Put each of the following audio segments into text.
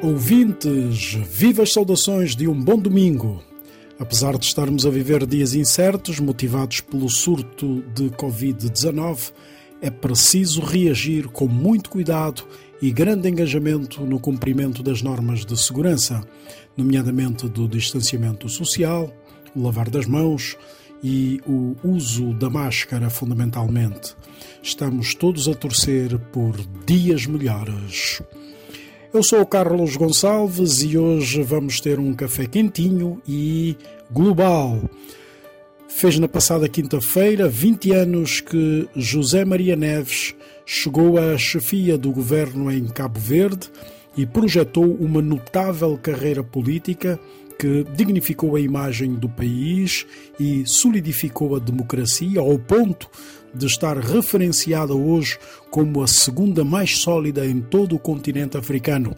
Ouvintes, vivas saudações de um bom domingo. Apesar de estarmos a viver dias incertos, motivados pelo surto de Covid-19, é preciso reagir com muito cuidado e grande engajamento no cumprimento das normas de segurança, nomeadamente do distanciamento social, o lavar das mãos e o uso da máscara, fundamentalmente. Estamos todos a torcer por dias melhores. Eu sou o Carlos Gonçalves e hoje vamos ter um café quentinho e global. Fez na passada quinta-feira 20 anos que José Maria Neves chegou à chefia do governo em Cabo Verde e projetou uma notável carreira política que dignificou a imagem do país e solidificou a democracia ao ponto de estar referenciada hoje como a segunda mais sólida em todo o continente africano.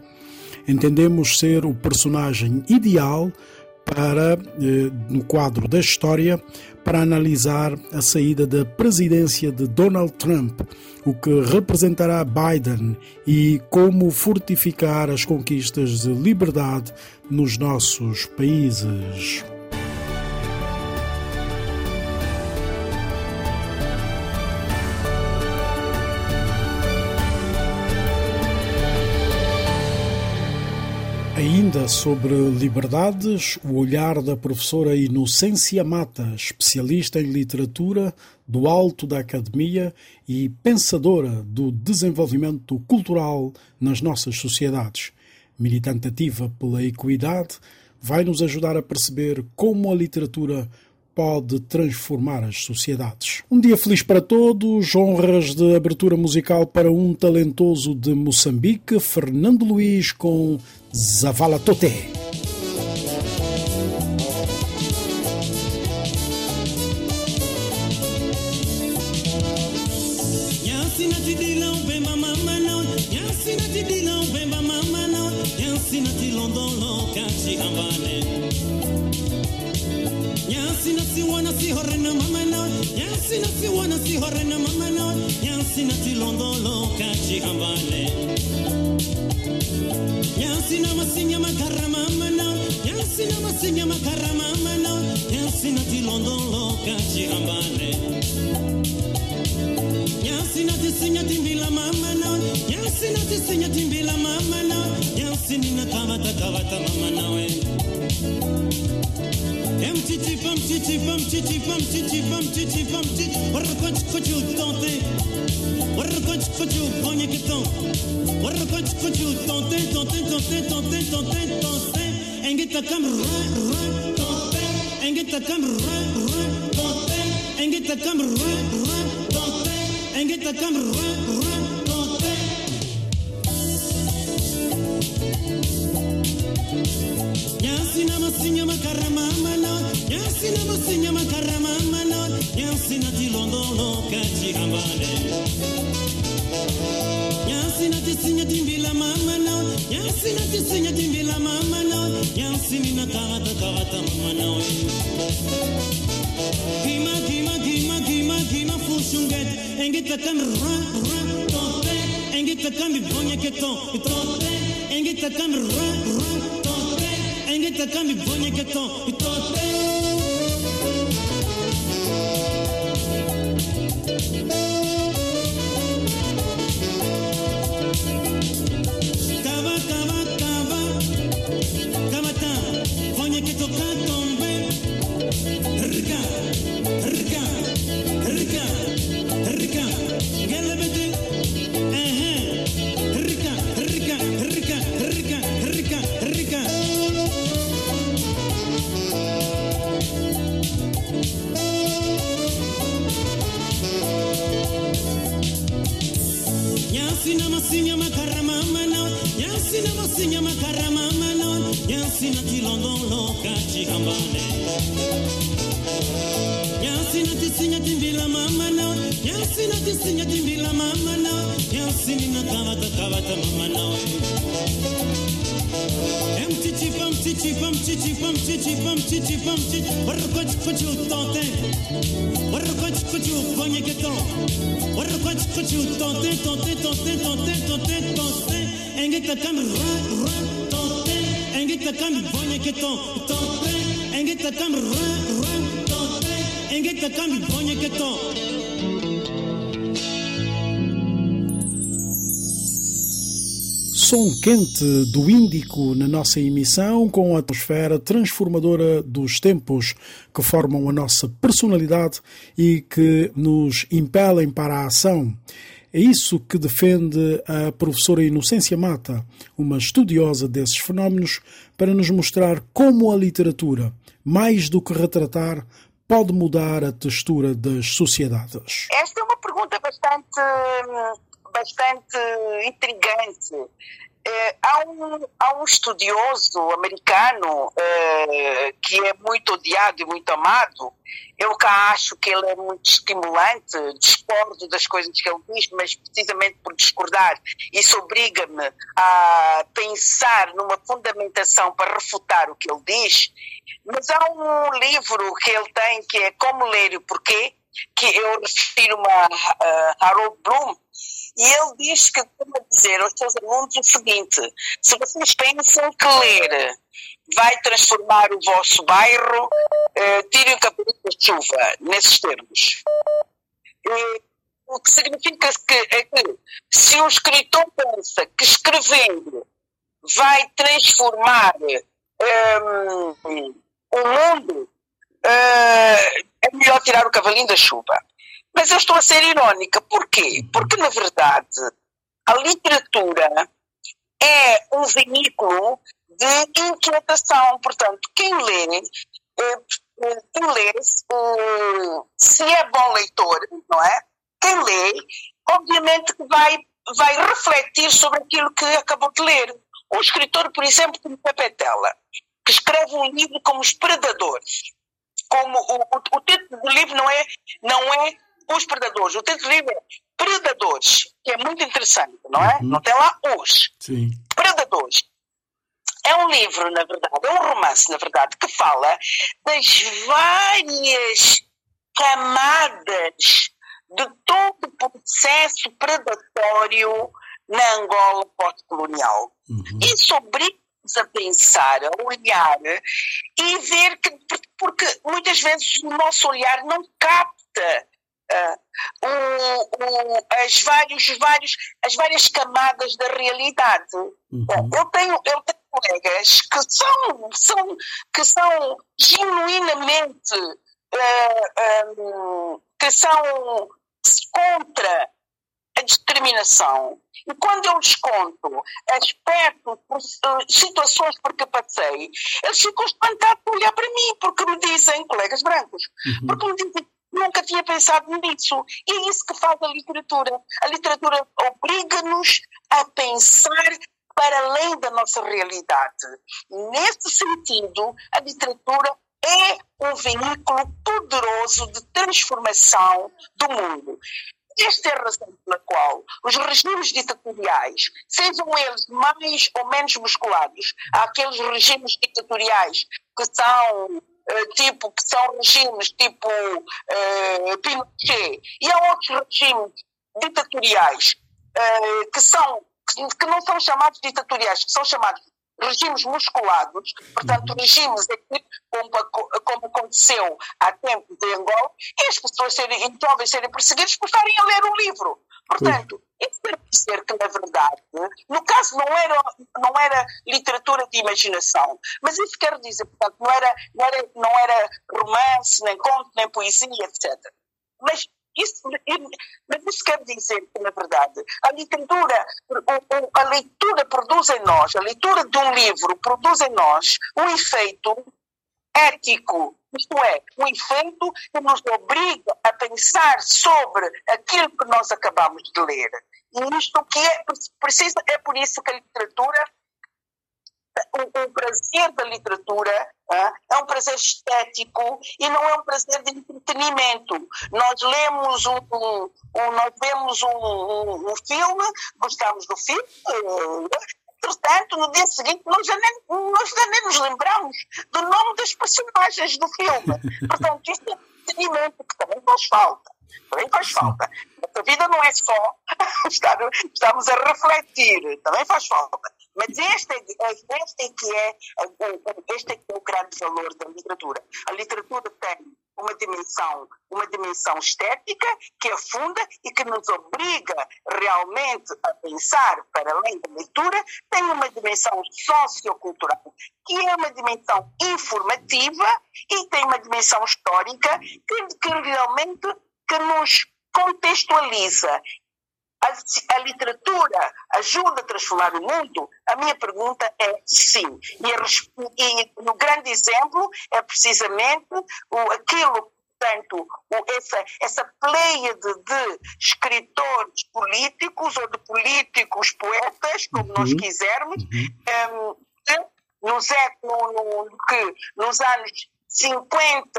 Entendemos ser o personagem ideal para, eh, no quadro da história, para analisar a saída da presidência de Donald Trump, o que representará Biden e como fortificar as conquistas de liberdade nos nossos países. Ainda sobre liberdades, o olhar da professora Inocência Mata, especialista em literatura do alto da academia e pensadora do desenvolvimento cultural nas nossas sociedades. Militante ativa pela equidade, vai nos ajudar a perceber como a literatura pode transformar as sociedades. Um dia feliz para todos, honras de abertura musical para um talentoso de Moçambique, Fernando Luiz com zavala tote. Nyasinatidilaumbemamamano nyasinatilondo lokati hambane Yansi na si wana si hore na na. Si londo lo kachi ambane. Na masinya makara mama na. Yansi na masinya na. Yansi londo lo kachi ambane. Na ti sinya timbila mama na. Yansi na ti sinya timbila mama na. Yansi bum titi bum bum titi bum what the punch could you what the punch could you bring what the punch could you don't don't and get the camera and get the camera and get the camera and get the camera Yansina masinya makarama mano Yansina masinya makarama mano Yansina tilondo no kachi ambale Yansina tisinya timbila mama no Yansina tisinya timbila mama no Yansini na kawata kawata mama no. Kima kima kima kima kima fushunget Engita kan ra ra tote Engita kan bibonya keton tote Engita kan ra ra bonye kakan mi bonye kambone nyansina tisinya timbila mama nawe nyansina tisinya timbila mama nawe nyansinina kavata kavata mama nawe eh, Mchichipa, mchichipa, mchichipa, mchichipa, mchichipa, mchichipa, warkoch kuchu tonte, warkoch kuchu bonye keton, warkoch kuchu tonte, tonte, tonte, tonte, tonte, tonte, engita kam ra, ra, tonte, engita kam bonye keton, tonte. Ke ton Som quente do Índico na nossa emissão com a atmosfera transformadora dos tempos que formam a nossa personalidade e que nos impelem para a ação. É isso que defende a professora Inocência Mata, uma estudiosa desses fenómenos, para nos mostrar como a literatura, mais do que retratar, pode mudar a textura das sociedades. Esta é uma pergunta bastante, bastante intrigante. É, há, um, há um estudioso americano é, que é muito odiado e muito amado. Eu cá acho que ele é muito estimulante, discordo das coisas que ele diz, mas precisamente por discordar, isso obriga-me a pensar numa fundamentação para refutar o que ele diz. Mas há um livro que ele tem que é Como Ler e o Porquê, que eu refiro-me a, a Harold Bloom, e ele diz que como dizer aos seus alunos o seguinte: se vocês pensam que ler vai transformar o vosso bairro, eh, tirem o cabelo da chuva, nesses termos. E, o que significa que, é que se um escritor pensa que escrevendo vai transformar um, o mundo, uh, é melhor tirar o cavalinho da chuva. Mas eu estou a ser irónica. Porquê? Porque, na verdade, a literatura é um veículo de inquietação. Portanto, quem lê, eh, quem lê, se é bom leitor, não é? Quem lê, obviamente vai, vai refletir sobre aquilo que acabou de ler. Um escritor, por exemplo, como Pepetela, que escreve um livro como Os Predadores. Como o, o, o título do livro não é, não é os predadores. O título do livro é Predadores, que é muito interessante, não é? Uhum. Não tem lá os. Sim. Predadores. É um livro, na verdade, é um romance, na verdade, que fala das várias camadas de todo o processo predatório na Angola pós-colonial. Uhum. Isso obriga-nos a pensar, a olhar e ver que, porque muitas vezes o nosso olhar não capta uh, o, as, vários, vários, as várias camadas da realidade. Uhum. Eu, tenho, eu tenho colegas que são, são, que são genuinamente uh, um, que são contra a discriminação. E quando eu lhes conto aspectos, situações por que passei, eles ficam espantados a olhar para mim, porque me dizem, colegas brancos, uhum. porque me dizem Nunca tinha pensado nisso. E é isso que faz a literatura. A literatura obriga-nos a pensar para além da nossa realidade. Nesse sentido, a literatura é um veículo poderoso de transformação do mundo. Esta é a razão pela qual os regimes ditatoriais, sejam eles mais ou menos musculados, aqueles regimes ditatoriais que são tipo, que são regimes tipo uh, Pinochet, e há outros regimes ditatoriais uh, que, são, que não são chamados ditatoriais, que são chamados regimes musculados, portanto, uhum. regimes como, como aconteceu há tempos em Angola, e as pessoas serem, jovens serem perseguidos por estarem a ler o livro. Portanto, isso quer dizer que, na verdade, no caso não era, não era literatura de imaginação, mas isso quer dizer, portanto, não era, não era, não era romance, nem conto, nem poesia, etc. Mas isso, mas isso quer dizer que, na verdade, a literatura, a leitura produz em nós, a leitura de um livro produz em nós um efeito ético, isto é, um efeito que nos obriga a pensar sobre aquilo que nós acabamos de ler. E isto que é preciso, é por isso que a literatura o, o prazer da literatura é um prazer estético e não é um prazer de entretenimento. Nós lemos um, um, um nós vemos um, um, filme, gostamos do filme, entretanto, no dia seguinte, nós já, nem, nós já nem nos lembramos do nome das personagens do filme. Portanto, isto é entretenimento que também faz falta. Também faz falta. A vida não é só estar, estamos a refletir, também faz falta. Mas este, este, é que é, este é que é o grande valor da literatura. A literatura tem uma dimensão, uma dimensão estética que afunda e que nos obriga realmente a pensar, para além da leitura, tem uma dimensão sociocultural, que é uma dimensão informativa e tem uma dimensão histórica que, que realmente que nos contextualiza a, a, literatura ajuda a transformar o mundo? A minha pergunta é sim. E, e o grande exemplo é precisamente o, aquilo portanto, essa, essa pleiade de escritores políticos ou de políticos poetas, como uhum. nós quisermos, uhum. um, nos, no, no, que nos anos 50,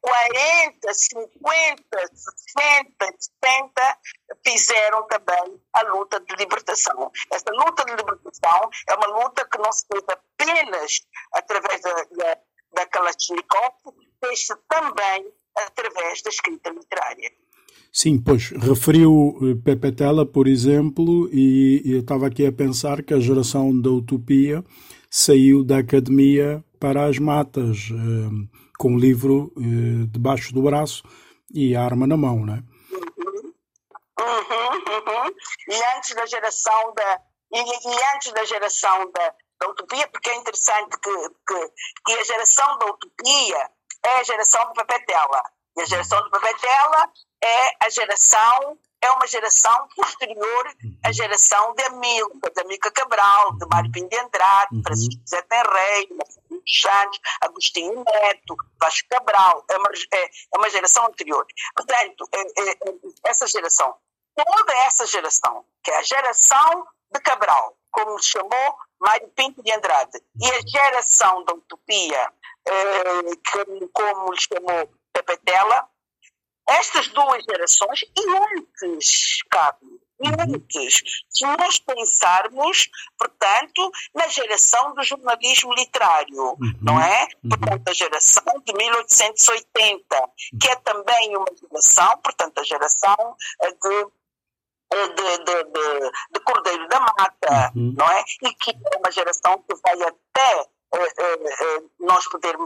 40, 50, 60, 70 fizeram também a luta de libertação. Essa luta de libertação é uma luta que não se fez apenas através da, da, da Kalashnikov, fez-se também através da escrita literária. Sim, pois, referiu eh, Pepe Tela, por exemplo, e eu estava aqui a pensar que a geração da utopia saiu da academia para as matas, eh, com o livro eh, debaixo do braço e a arma na mão, não é? Uhum, uhum. E antes da geração da e, e antes da geração da, da, utopia, porque é interessante que, que, que, a geração da utopia é a geração do Papetela. E a geração do Papetela é a geração é uma geração posterior à geração de Amilca, de Amica Cabral, de Mário Pinto de Andrade, uhum. Francisco José Tenrei, Santos, Agostinho Neto, Vasco Cabral, é uma, é, é uma geração anterior. Portanto, é, é, é, essa geração, toda essa geração, que é a geração de Cabral, como chamou Mário Pinto de Andrade, e a geração da utopia, é, que, como lhe chamou Pepe Tela, estas duas gerações, e antes, Cabo, e antes, se nós pensarmos, portanto, na geração do jornalismo literário, uhum. não é? Uhum. Portanto, a geração de 1880, que é também uma geração, portanto, a geração eh, de eh, de, de, de, de, Cordeiro da Mata, uhum. não é? E que é uma geração que vai até nós, poder,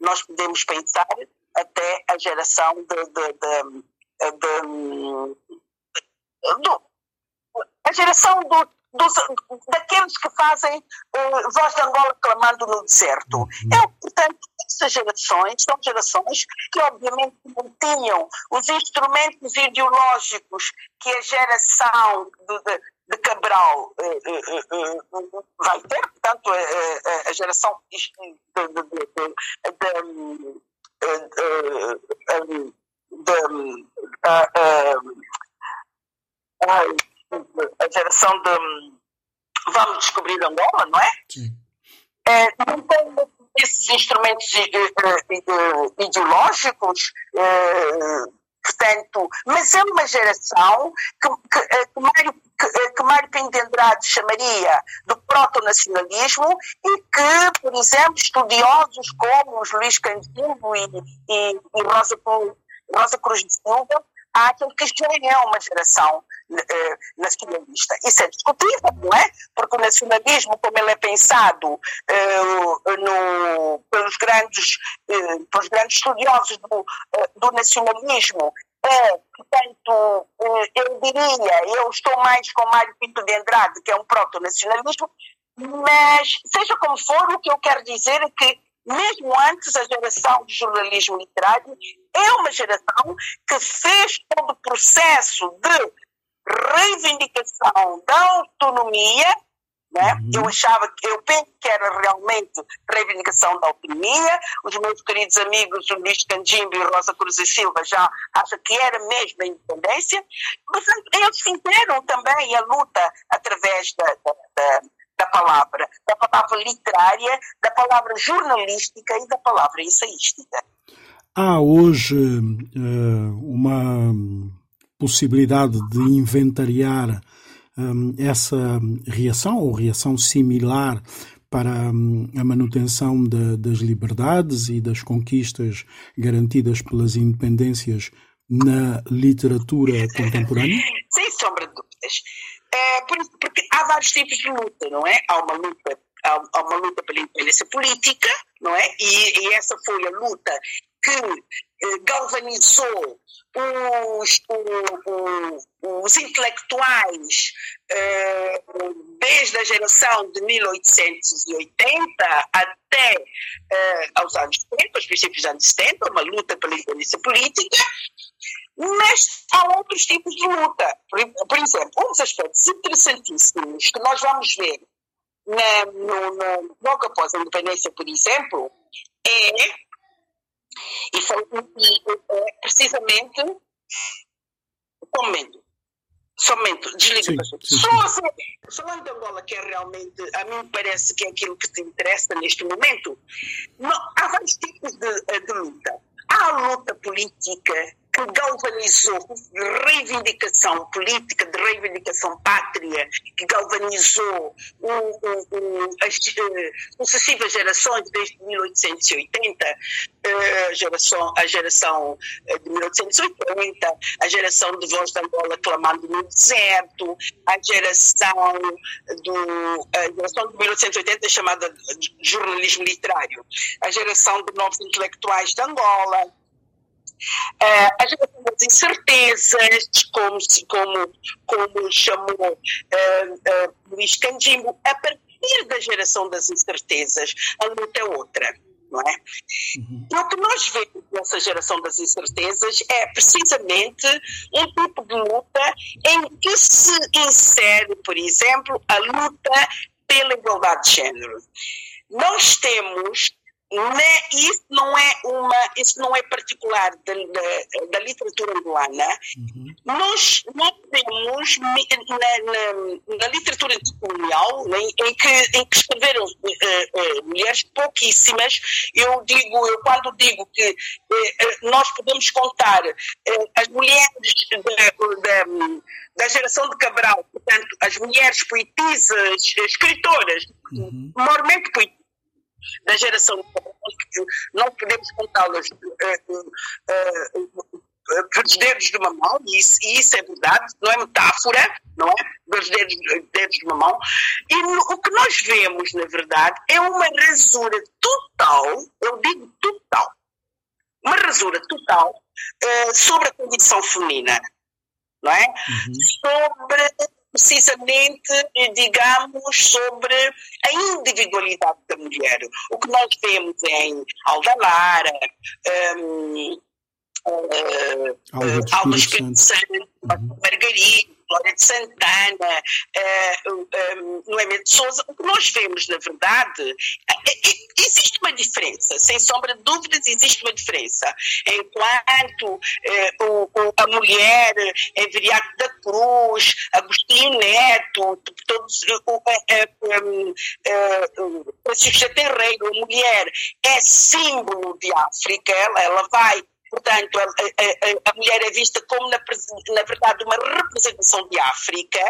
nós podemos pensar até a geração de, de, de, de do, a geração do, dos, daqueles que fazem uh, voz de Angola clamando no deserto. Uhum. É, portanto, essas gerações são gerações que, obviamente, não tinham os instrumentos ideológicos que a geração de, de, de Cabral uh, uh, vai ter, portanto, a geração de, de, de a geração de vamos descobrir Angola, não é? Sim. é não tem esses instrumentos ideológicos, portanto, mas é uma geração que, que, que Mário que Mário Pinto de Andrade chamaria de proto-nacionalismo e que, por exemplo, estudiosos como os Luís Candinho e, e, e Rosa, Rosa Cruz de Silva acham que já é uma geração eh, nacionalista. Isso é discutível, não é? Porque o nacionalismo, como ele é pensado eh, no, pelos, grandes, eh, pelos grandes estudiosos do, do nacionalismo, é, portanto, eu diria, eu estou mais com Mário Pinto de Andrade, que é um proto-nacionalismo, mas, seja como for, o que eu quero dizer é que, mesmo antes, a geração de jornalismo literário é uma geração que fez todo o processo de reivindicação da autonomia né? Uhum. Eu achava que, eu penso que era realmente reivindicação da autonomia. Os meus queridos amigos, o Luís Candimbo e Rosa Cruz e Silva, já acham que era mesmo a independência. Mas eles fizeram também a luta através da, da, da, da palavra, da palavra literária, da palavra jornalística e da palavra ensaística. Há hoje uh, uma possibilidade de inventariar um, essa reação ou reação similar para um, a manutenção de, das liberdades e das conquistas garantidas pelas independências na literatura contemporânea? Sem sombra de dúvidas. É, porque há vários tipos de luta, não é? Há uma luta, há, uma luta pela independência política, não é? E, e essa foi a luta que eh, galvanizou os, os, intelectuais eh, desde a geração de 1880 até eh, aos anos 70, aos princípios dos anos 70, uma luta pela independência política, mas há outros tipos de luta. Por, por exemplo, um dos aspectos interessantíssimos que nós vamos ver na, no, no, logo após a independência, por exemplo, é e foi é, precisamente. Só um momento. Só um momento, desliga. Só falando de Angola, que é realmente, a mim parece que é aquilo que te interessa neste momento, não, há vários tipos de, de luta. Há a luta política galvanizou reivindicação política, de reivindicação pátria, que galvanizou o, o, o, as uh, sucessivas gerações desde 1880, uh, a, geração, a geração eh, de 1880, a geração de Voz de Angola clamando no deserto, a geração, do, a geração de 1880 chamada jornalismo literário, a geração de novos intelectuais de Angola, Uh, a geração das incertezas, como, como, como chamou uh, uh, Luís Candimbo, a partir da geração das incertezas, a luta é outra. Não é? Uhum. E o que nós vemos nessa geração das incertezas é precisamente um tipo de luta em que se insere, por exemplo, a luta pela igualdade de género. Nós temos né, isso não é uma isso não é particular da, da, da literatura angolana uhum. nós nós temos na, na, na literatura colonial né, em que em que escreveram uh, uh, mulheres pouquíssimas eu digo eu quando digo que uh, nós podemos contar as mulheres da, da, da geração de Cabral portanto as mulheres poetisas escritoras uhum. mormente poetisas da geração que não podemos contá-las uh, uh, uh, pelos dedos de uma mão, e isso, e isso, é verdade, não é metáfora, não é? Dos dedos, dedos de uma mão. E no, o que nós vemos, na verdade, é uma rasura total, eu digo total, uma rasura total uh, sobre a condição feminina, não é? Uhum. Sobre precisamente, digamos, sobre a individualidade da mulher. O que nós vemos em Aldalara, um, uh, Alba Espírito Santo, uhum. Margarida, Glória de Santana, uh, um, Noemi de Souza, o que nós vemos, na verdade, é, é, existe uma diferença, sem sombra de dúvidas, existe uma diferença. Enquanto uh, o, o, a mulher é Viriato da Cruz, Agostinho Neto, todos, o, Francisco Terreiro, a mulher é símbolo de África, ela, ela vai Portanto, a, a, a, mulher é vista como, na, na, verdade, uma representação de África.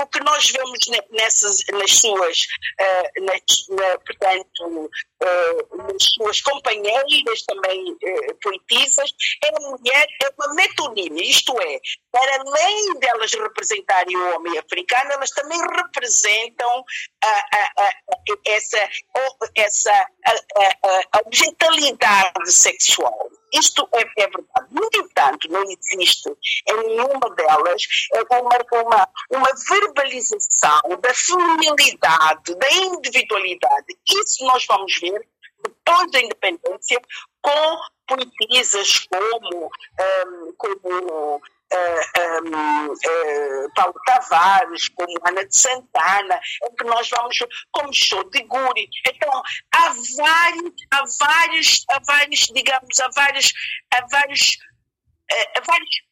O que nós vemos nessas, nas suas, uh, nas, na, portanto, uh, nas suas companheiras também uh, poetisas, é a mulher, é uma metonímia, isto é, para além delas representarem o homem africano, elas também representam essa, essa a, a, objetalidade sexual. Isto é, é, verdade. No entanto, não existe em nenhuma delas uma, uma, uma verbalização da feminilidade, da individualidade. Isso nós vamos ver depois da independência com poetisas como, um, como uh, Paulo Tavares, como Ana de Santana, é que nós vamos, como show de Guri. Então, há vários, há vários, há vários, digamos, há vários, há vários, há vários,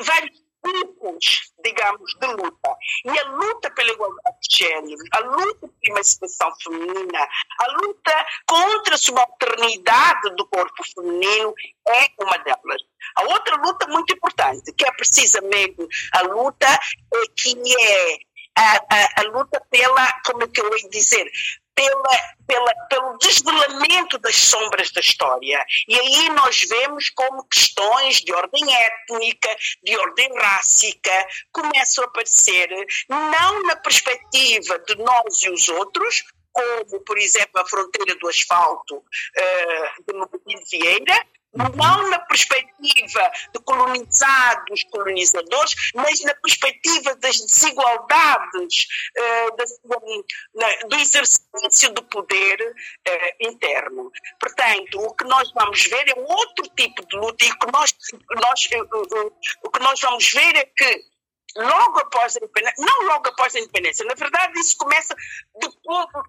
vários tipos, digamos, de luta. E a luta pela igualdade de gênero, a luta por emancipação feminina, a luta contra a subalternidade do corpo feminino é uma delas. A outra luta muito importante, que é precisamente a luta eh, que é a, a, a, luta pela, como é que eu ia dizer, pela, pela, pelo desvelamento das sombras da história. E aí nós vemos como questões de ordem étnica, de ordem rássica, começam a aparecer, não na perspectiva de nós e os outros, como, por exemplo, a fronteira do asfalto uh, de Mobile Vieira, não na perspectiva de colonizados, colonizadores, mas na perspectiva das desigualdades, uh, do exercício do poder uh, interno. Portanto, o que nós vamos ver é um outro tipo de luta e o que nós, nós, uh, o que nós vamos ver é que logo após a independência, não logo após a independência, na verdade isso começa,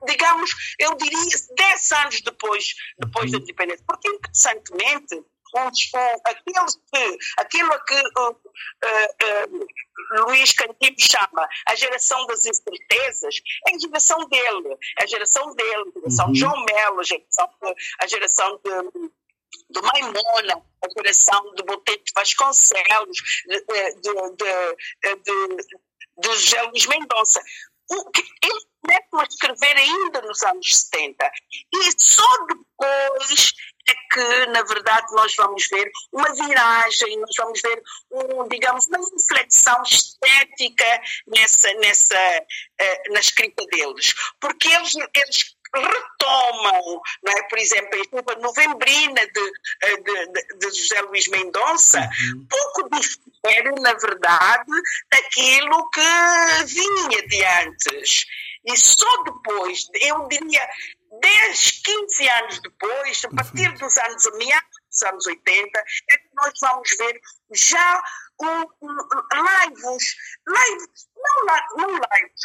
digamos, eu diria 10 anos depois, depois da uhum. independência, porque interessantemente os, aqueles que, aquilo a que uh, uh, uh, Luís Cantinho chama a geração das incertezas, é a geração dele, é a geração dele, a geração uhum. de João Melo, a geração, a geração de do Maimona, a geração de Botete Vasconcelos, de, de, de, de José Luís Mendonça. Eles começam a escrever ainda nos anos 70 e só depois é que, na verdade, nós vamos ver uma viragem, nós vamos ver, um, digamos, uma inflexão estética nessa, nessa, uh, na escrita deles. Porque eles, eles retomam, não é? por exemplo, a chuva novembrina de, eh, de, de, de, José Luís Mendonça, uhum. pouco difere, na verdade, daquilo que vinha de antes. E só depois, eu diria, 10, 15 anos depois, a partir dos anos, meados dos anos 80, é que nós vamos ver já um, um, lives, lives, não, não lives,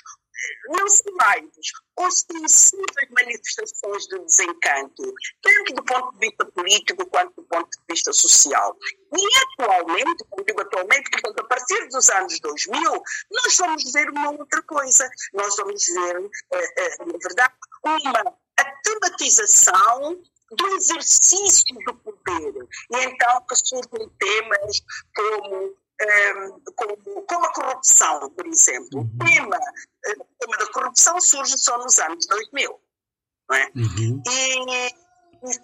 não são lives, ostensivas manifestações de desencanto, tanto do ponto de vista político quanto do ponto de vista social. E atualmente, quando digo atualmente, portanto, a partir dos anos 2000, nós vamos ver uma outra coisa. Nós vamos ver, eh, eh, na verdade, uma tematização do exercício do poder. E então que surgem temas como como, como, a corrupção, por exemplo. Uhum. O tema, eh, o tema da corrupção surge só nos anos 2000. Não é? Uhum. E, e,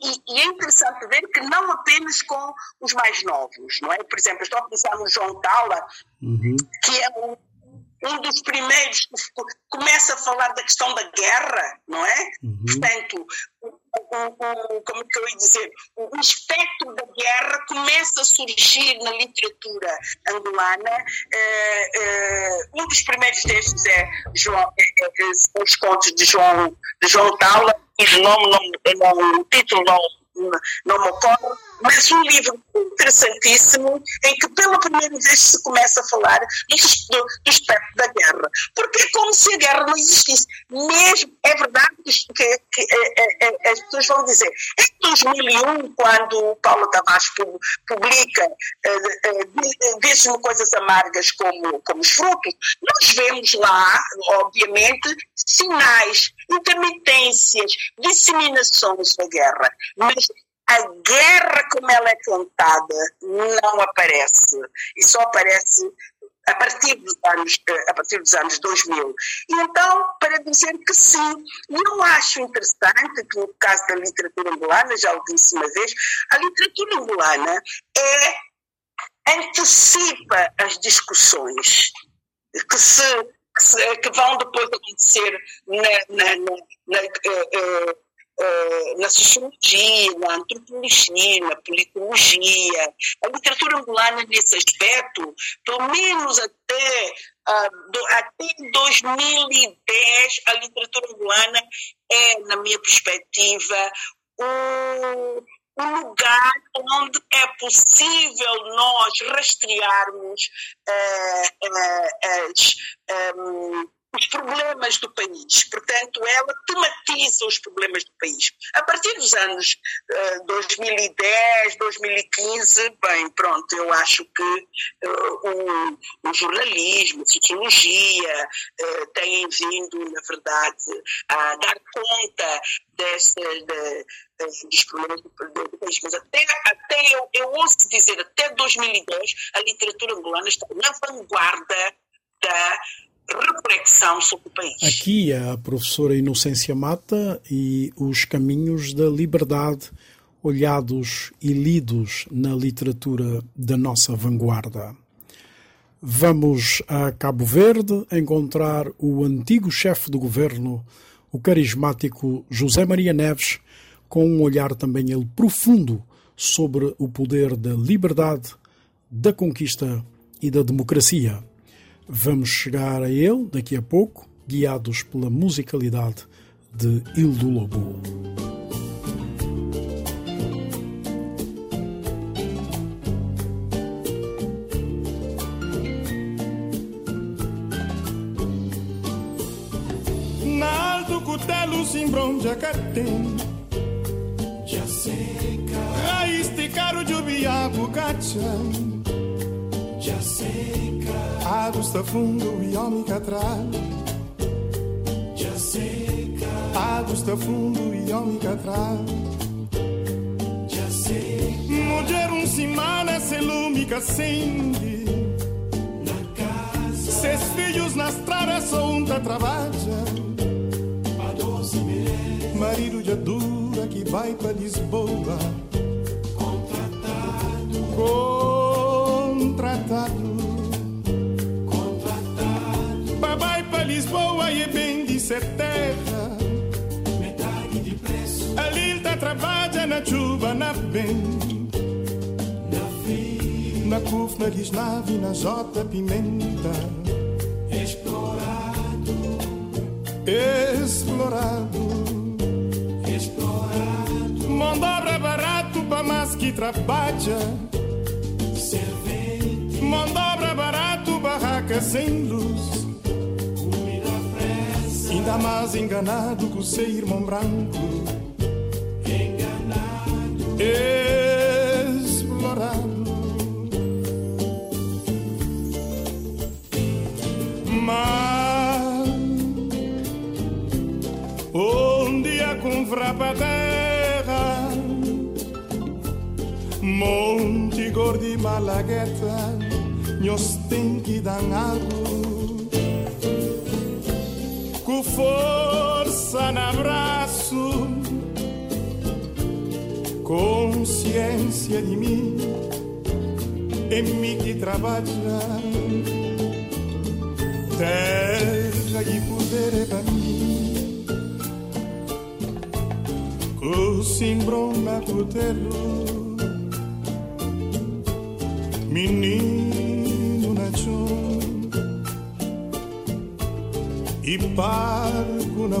e, e, é interessante ver que não apenas com os mais novos, não é? Por exemplo, estou a pensar no João Tala, uhum. que é um um dos primeiros que começa a falar da questão da guerra, não é? Uhum. Portanto, o, o, o, como que eu ia dizer, o espectro da guerra começa a surgir na literatura angolana. Uh, uh, um dos primeiros textos é, João, é, é, é, os contos de João, de João Taula, o nome, não, o título não não me ocorre, mas um livro interessantíssimo em que pela primeira vez se começa a falar do, do espectro da guerra. Porque é como se a guerra não existisse. Mesmo, é verdade que, que, é, é, é, as pessoas vão dizer, em 2001, quando Paulo Tavares publica uh, uh, coisas amargas como, como os frutos, nós vemos lá, obviamente, sinais, intermitências, disseminações da guerra. Mas a guerra como ela é contada não aparece e só aparece a partir dos anos a partir dos anos 2000 e então para dizer que sim eu acho interessante que no caso da literatura angolana já o disse uma vez a literatura angolana é antecipa as discussões que se que, vão depois acontecer na, na, na, na uh, uh, eh, na sociologia, na antropologia, na politologia. A literatura angolana, nesse aspecto, pelo menos até, uh, do, até 2010, a literatura angolana é, na minha perspectiva, um lugar onde é possível nós rastrearmos uh, uh, as. Um, os problemas do país. Portanto, ela tematiza os problemas do país. A partir dos anos uh, 2010, 2015, bem, pronto, eu acho que uh, o, o, jornalismo, a sociologia uh, têm vindo, na verdade, a dar conta dessa, de, dos problemas do, país. Mas até, até eu, eu ouço dizer, até 2010, a literatura angolana está na vanguarda da reflexão sobre o país. Aqui a professora Inocência Mata e os caminhos da liberdade olhados e lidos na literatura da nossa vanguarda. Vamos a Cabo Verde encontrar o antigo chefe do governo, o carismático José Maria Neves, com um olhar também ele profundo sobre o poder da liberdade, da conquista e da democracia. Vamos chegar a ele daqui a pouco, guiados pela musicalidade de Hildo Lobo. cutelo simbronja catem Já seca Raiz de caro de ubiabu cacha Já seca Água está fundo e homem catral Já seca Água está fundo e homem catral Já seca Mulher um semana se lume acende Na casa Seus filhos na estrada só um tá trabalha marido de dura que vai para Lisboa. Contratado. Contratado. Lisboa e bem de terra. Metade de preço. Ali ele tá trabalha na chuva, na bem. Na fim. Na CUF, na Guisnave, na J Pimenta. Explorado. Explorado Mandobra barato para mais que trabalha. Servente. Mandobra barato, barraca sem luz. Ainda mais enganado com o seu irmão branco. Enganado. Explorado. Mas. Um dia com frapadão. Monte Gordi Malagueta, nós tem que dar água. Com força no abraço, consciência de mim, é mim que trabalha. Terra e poder é pra mim, com simbrão na cutelo menino na chão e parco na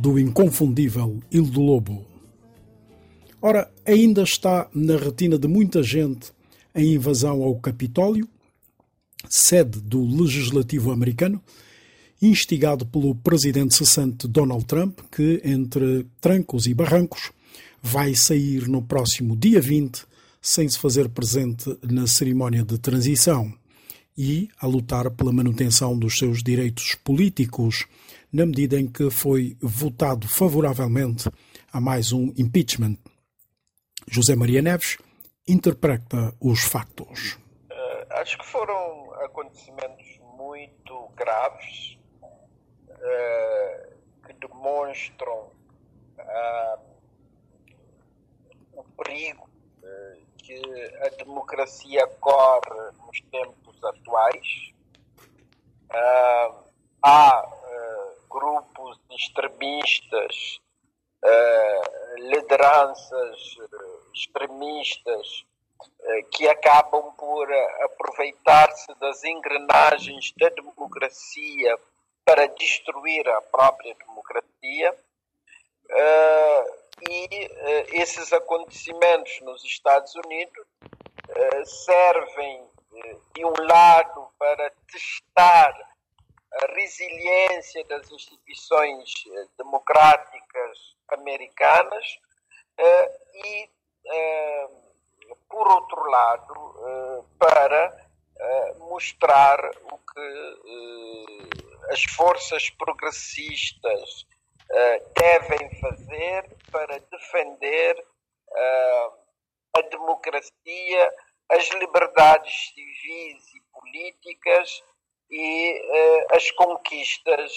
do inconfundível Hildo Lobo. Ora, ainda está na retina de muita gente a invasão ao Capitólio, sede do Legislativo americano, instigado pelo presidente cessante Donald Trump, que, entre trancos e barrancos, vai sair no próximo dia 20 sem se fazer presente na cerimónia de transição. e a lutar pela manutenção dos seus direitos políticos, na medida em que foi votado favoravelmente a mais um impeachment. José Maria Neves interpreta os factos. Uh, acho que foram acontecimentos muito graves uh, que demonstram uh, o perigo que a democracia corre nos tempos atuais. há grupos extremistas, lideranças extremistas eh, que acabam por eh, aproveitar-se das engrenagens da democracia para destruir a própria democracia. Eh, e esses acontecimentos nos Estados Unidos servem, de um lado, para testar resiliência das instituições democráticas americanas e eh, por outro lado, eh, para eh, mostrar o que as forças progressistas devem fazer para defender a democracia, as liberdades civis e políticas e as conquistas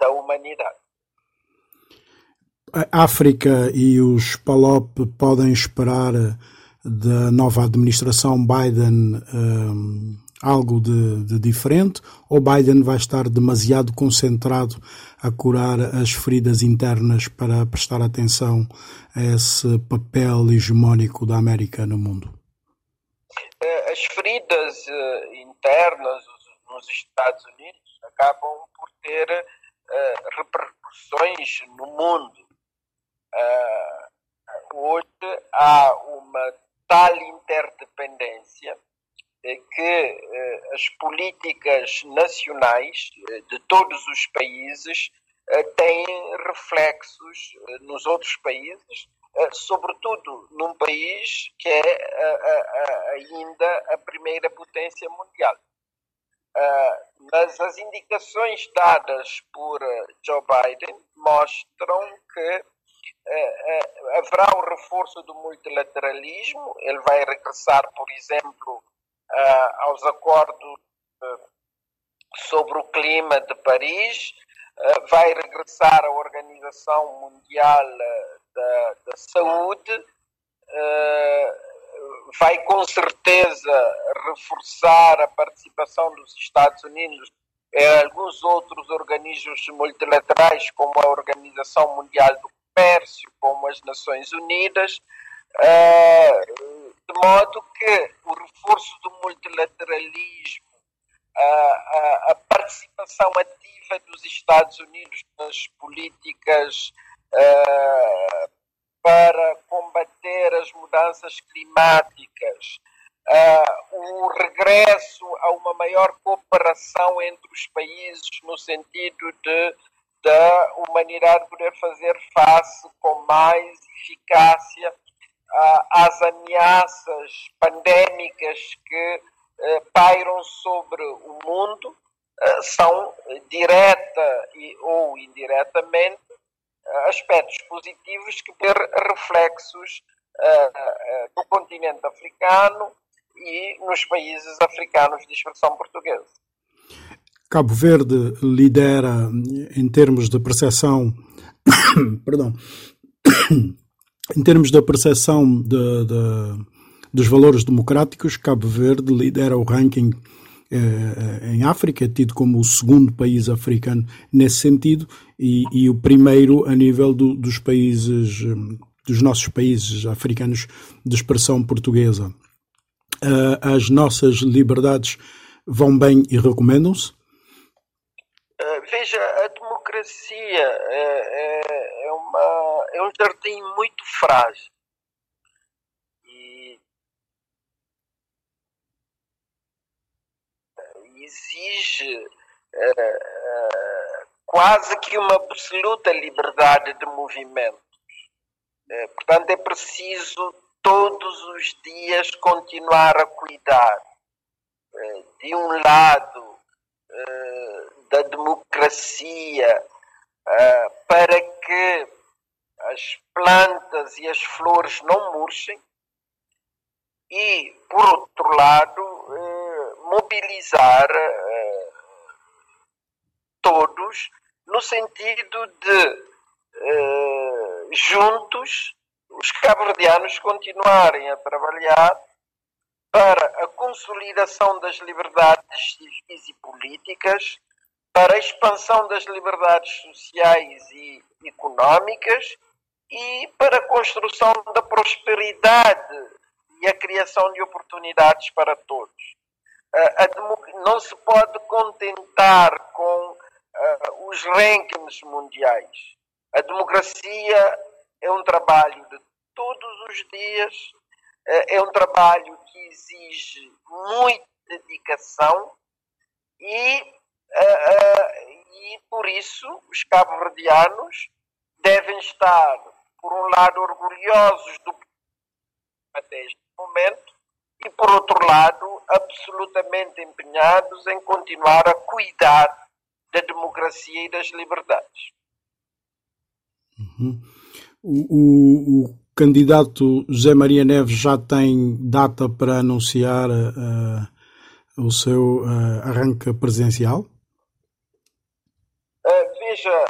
da humanidade a África e os PALOP podem esperar da nova administração Biden um, algo de, de, diferente ou Biden vai estar demasiado concentrado a curar as feridas internas para prestar atenção a esse papel hegemónico da América no mundo? Eh, as feridas eh, internas nos Estados Unidos acabam por ter uh, repercussões no mundo. Uh, hoje há uma tal interdependência que as políticas nacionais de todos os países têm reflexos nos outros países, sobretudo num país que é ainda a primeira potência mundial. mas as indicações dadas por Joe Biden mostram que é, é, haverá um reforço do multilateralismo, ele vai regressar, por exemplo, aos acordos sobre o clima de Paris, vai regressar à Organização Mundial da, da Saúde, vai com certeza reforçar a participação dos Estados Unidos em alguns outros organismos multilaterais, como a Organização Mundial do Comércio, como as Nações Unidas, eh, de modo que o reforço do multilateralismo, a participação ativa dos Estados Unidos nas políticas eh, para combater as mudanças climáticas, Uh, o regresso a uma maior cooperação entre os países no sentido de da humanidade poder fazer face com mais eficácia uh, às ameaças pandémicas que pairam sobre o mundo, são direta e, ou indiretamente aspectos positivos que ter reflexos no continente africano e nos países africanos de expressão portuguesa. Cabo Verde lidera em termos de percepção, perdão, em termos da percepção de, de, dos valores democráticos, Cabo Verde lidera o ranking eh, em África, é tido como o segundo país africano nesse sentido e, e o primeiro a nível do, dos países, dos nossos países africanos de expressão portuguesa. Uh, as nossas liberdades vão bem e recomendam-se? veja, a democracia é, é, é, uma, é um jardim muito frágil. E exige é, quase que uma absoluta liberdade de movimento. É, portanto, é preciso todos os dias continuar a cuidar é, de um lado, da democracia, para que as plantas e as flores não murchem, e, por outro lado, mobilizar todos no sentido de juntos os cabo-verdianos continuarem a trabalhar para a consolidação das liberdades civis e políticas, para a expansão das liberdades sociais e económicas e para a construção da prosperidade e a criação de oportunidades para todos. Não se pode contentar com os rankings mundiais. A democracia é um trabalho de todos os dias, é um trabalho que exige muita dedicação e, e por isso os cabo-verdianos devem estar, por um lado, orgulhosos do até este momento e, por outro lado, absolutamente empenhados em continuar a cuidar da democracia e das liberdades. Uhum. O, o, o, candidato José Maria Neves já tem data para anunciar uh, o seu uh, arranque presidencial? Uh, veja,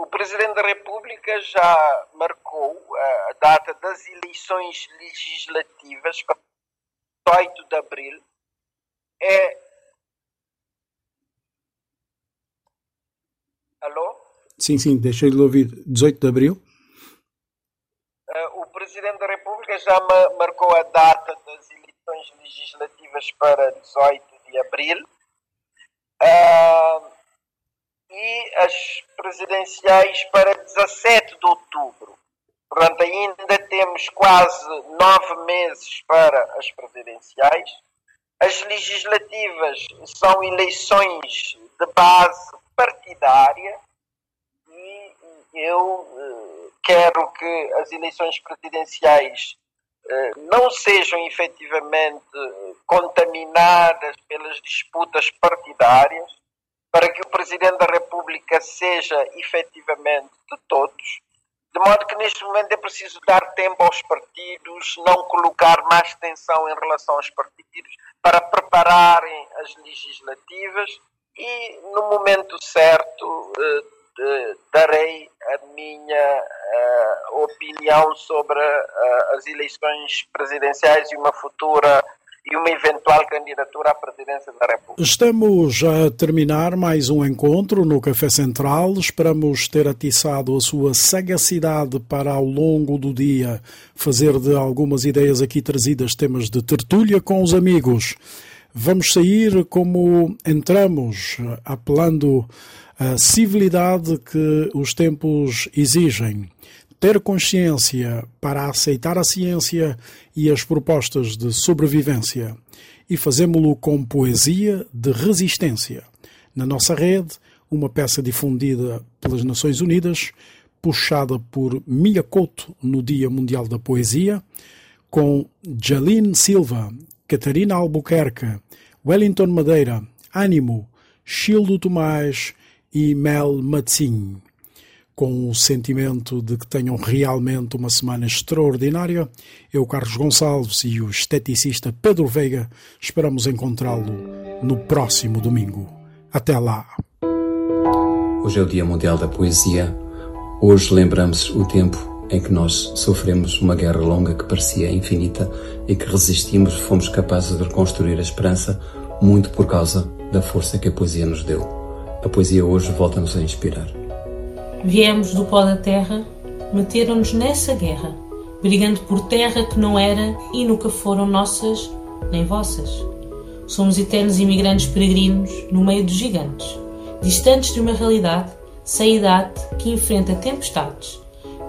o Presidente da República já marcou a data das eleições legislativas para 8 de abril. É Alô? Sim, sim, deixei de ouvir. 18 de abril? Uh, o Presidente da República já marcou a data das eleições legislativas para 18 de abril. Uh, e as presidenciais para 17 de outubro. Portanto, ainda temos quase nove meses para as presidenciais. As legislativas são eleições de base partidária e eu eh, quero que as eleições presidenciais eh, não sejam efetivamente contaminadas pelas disputas partidárias, para que o Presidente da República seja efetivamente de todos, de modo que neste momento é preciso dar tempo aos partidos, não colocar mais tensão em relação aos partidos, para prepararem as legislativas e no momento certo uh, darei a minha uh, opinião sobre uh, as eleições presidenciais e uma futura e uma eventual candidatura à presidência da República. Estamos a terminar mais um encontro no Café Central. Esperamos ter atiçado a sua sagacidade para, ao longo do dia, fazer de algumas ideias aqui trazidas temas de tertúlia com os amigos. Vamos sair como entramos, apelando à civilidade que os tempos exigem. Ter consciência para aceitar a ciência e as propostas de sobrevivência. E fazemos-lo com poesia de resistência. Na nossa rede, uma peça difundida pelas Nações Unidas, puxada por Milha Couto no Dia Mundial da Poesia, com Jaline Silva, Catarina Albuquerque, Wellington Madeira, Ânimo, Childo Tomás e Mel Matzinho. Com o sentimento de que tenham realmente uma semana extraordinária, eu, Carlos Gonçalves e o esteticista Pedro Veiga esperamos encontrá-lo no próximo domingo. Até lá! Hoje é o Dia Mundial da Poesia. Hoje lembramos o tempo em que nós sofremos uma guerra longa que parecia infinita e que resistimos, fomos capazes de reconstruir a esperança muito por causa da força que a poesia nos deu. A poesia hoje volta-nos a inspirar. Viemos do pó da terra, meteram-nos nessa guerra, brigando por terra que não era e nunca foram nossas nem vossas. Somos eternos imigrantes peregrinos no meio dos gigantes, distantes de uma realidade, sem idade, que enfrenta tempestades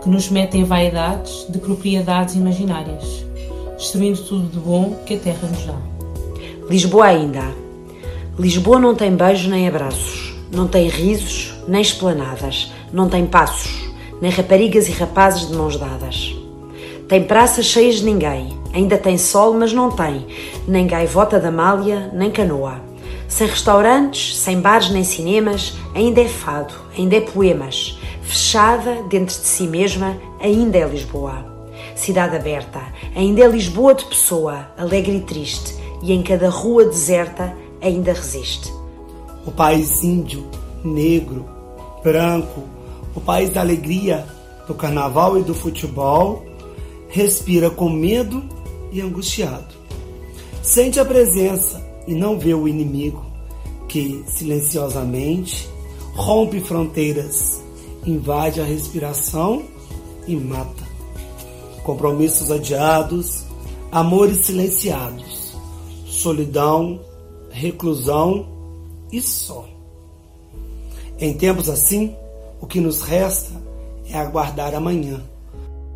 que nos metem vaidades de propriedades imaginárias, destruindo tudo de bom que a terra nos dá. Lisboa ainda há. Lisboa não tem beijos nem abraços, não tem risos nem esplanadas, não tem passos, nem raparigas e rapazes de mãos dadas. Tem praças cheias de ninguém, ainda tem sol, mas não tem, nem gaivota da malha, nem canoa. Sem restaurantes, sem bares nem cinemas, ainda é fado, ainda é poemas. Fechada dentro de si mesma, ainda é Lisboa. Cidade aberta, ainda é Lisboa de pessoa, alegre e triste, e em cada rua deserta ainda resiste. O país índio, negro, branco, o país da alegria, do carnaval e do futebol, respira com medo e angustiado. Sente a presença e não vê o inimigo que silenciosamente rompe fronteiras, invade a respiração e mata. Compromissos adiados, amores silenciados, solidão, reclusão e só. Em tempos assim, o que nos resta é aguardar amanhã.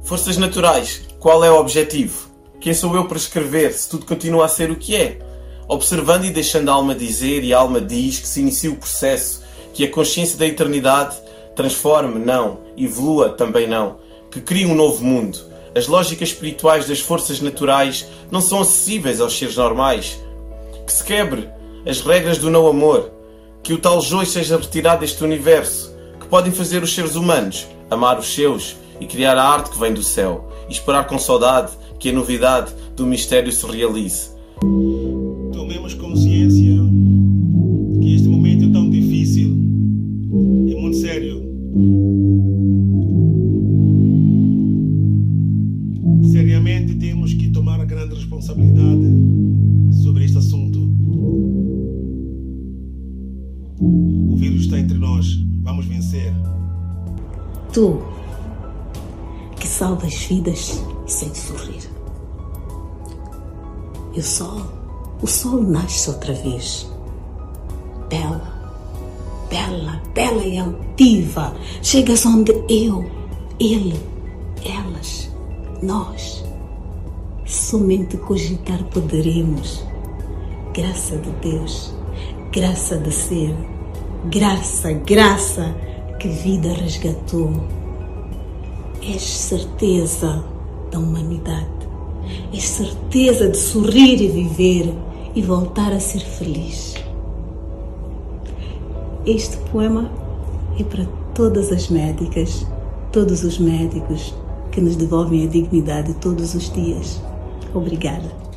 Forças naturais, qual é o objetivo? Quem sou eu para escrever se tudo continua a ser o que é? Observando e deixando a alma dizer, e a alma diz que se inicia o processo, que a consciência da eternidade transforme, não, evolua, também não, que crie um novo mundo. As lógicas espirituais das forças naturais não são acessíveis aos seres normais. Que se quebre as regras do não amor, que o tal joio seja retirado deste universo, podem fazer os seres humanos amar os seus e criar a arte que vem do céu, e esperar com saudade que a novidade do mistério se realize. Tomemos consciência que este momento é tão Tu que salvas vidas sem sorrir. E o sol, o sol nasce outra vez. Bela, bela, bela e altiva. Chegas onde eu, ele, elas, nós, somente cogitar poderemos. Graça de Deus, graça de ser, graça, graça que vida resgatou. És certeza da humanidade. És certeza de sorrir e viver e voltar a ser feliz. Este poema é para todas as médicas, todos os médicos que nos devolvem a dignidade todos os dias. Obrigada.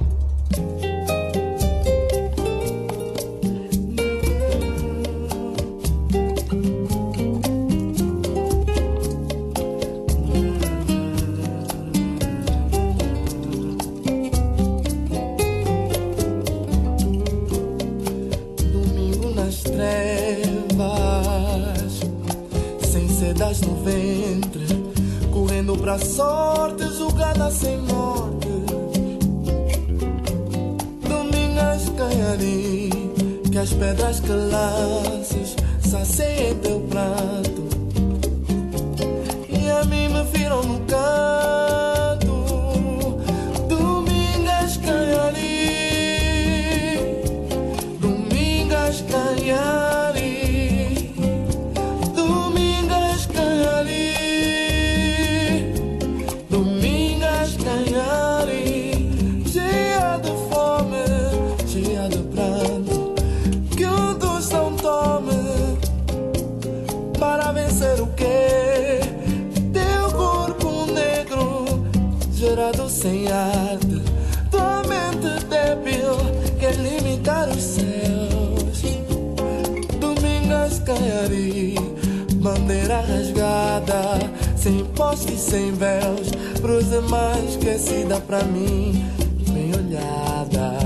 nada, sem postes, sem véus, pros demais esquecida pra mim, bem olhada.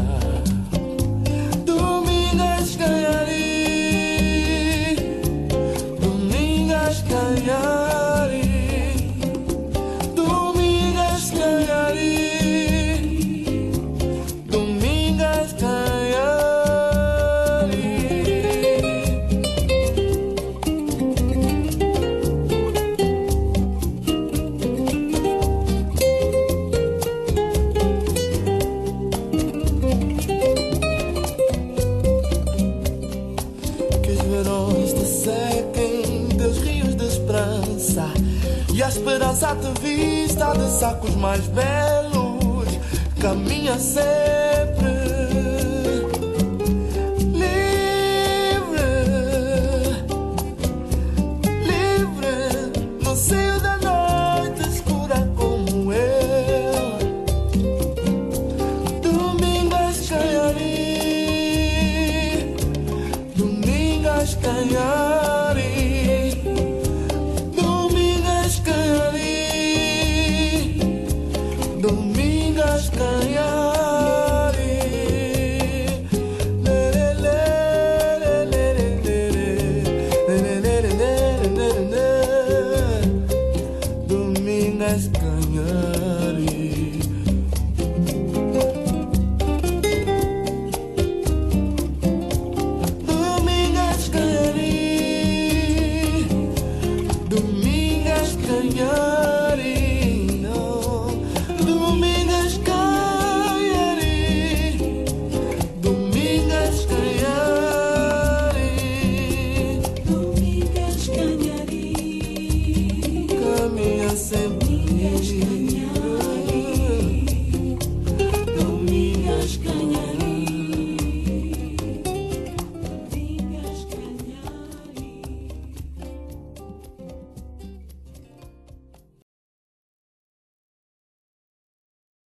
Domingas ganhari, Domingas ganhari. Caminha sempre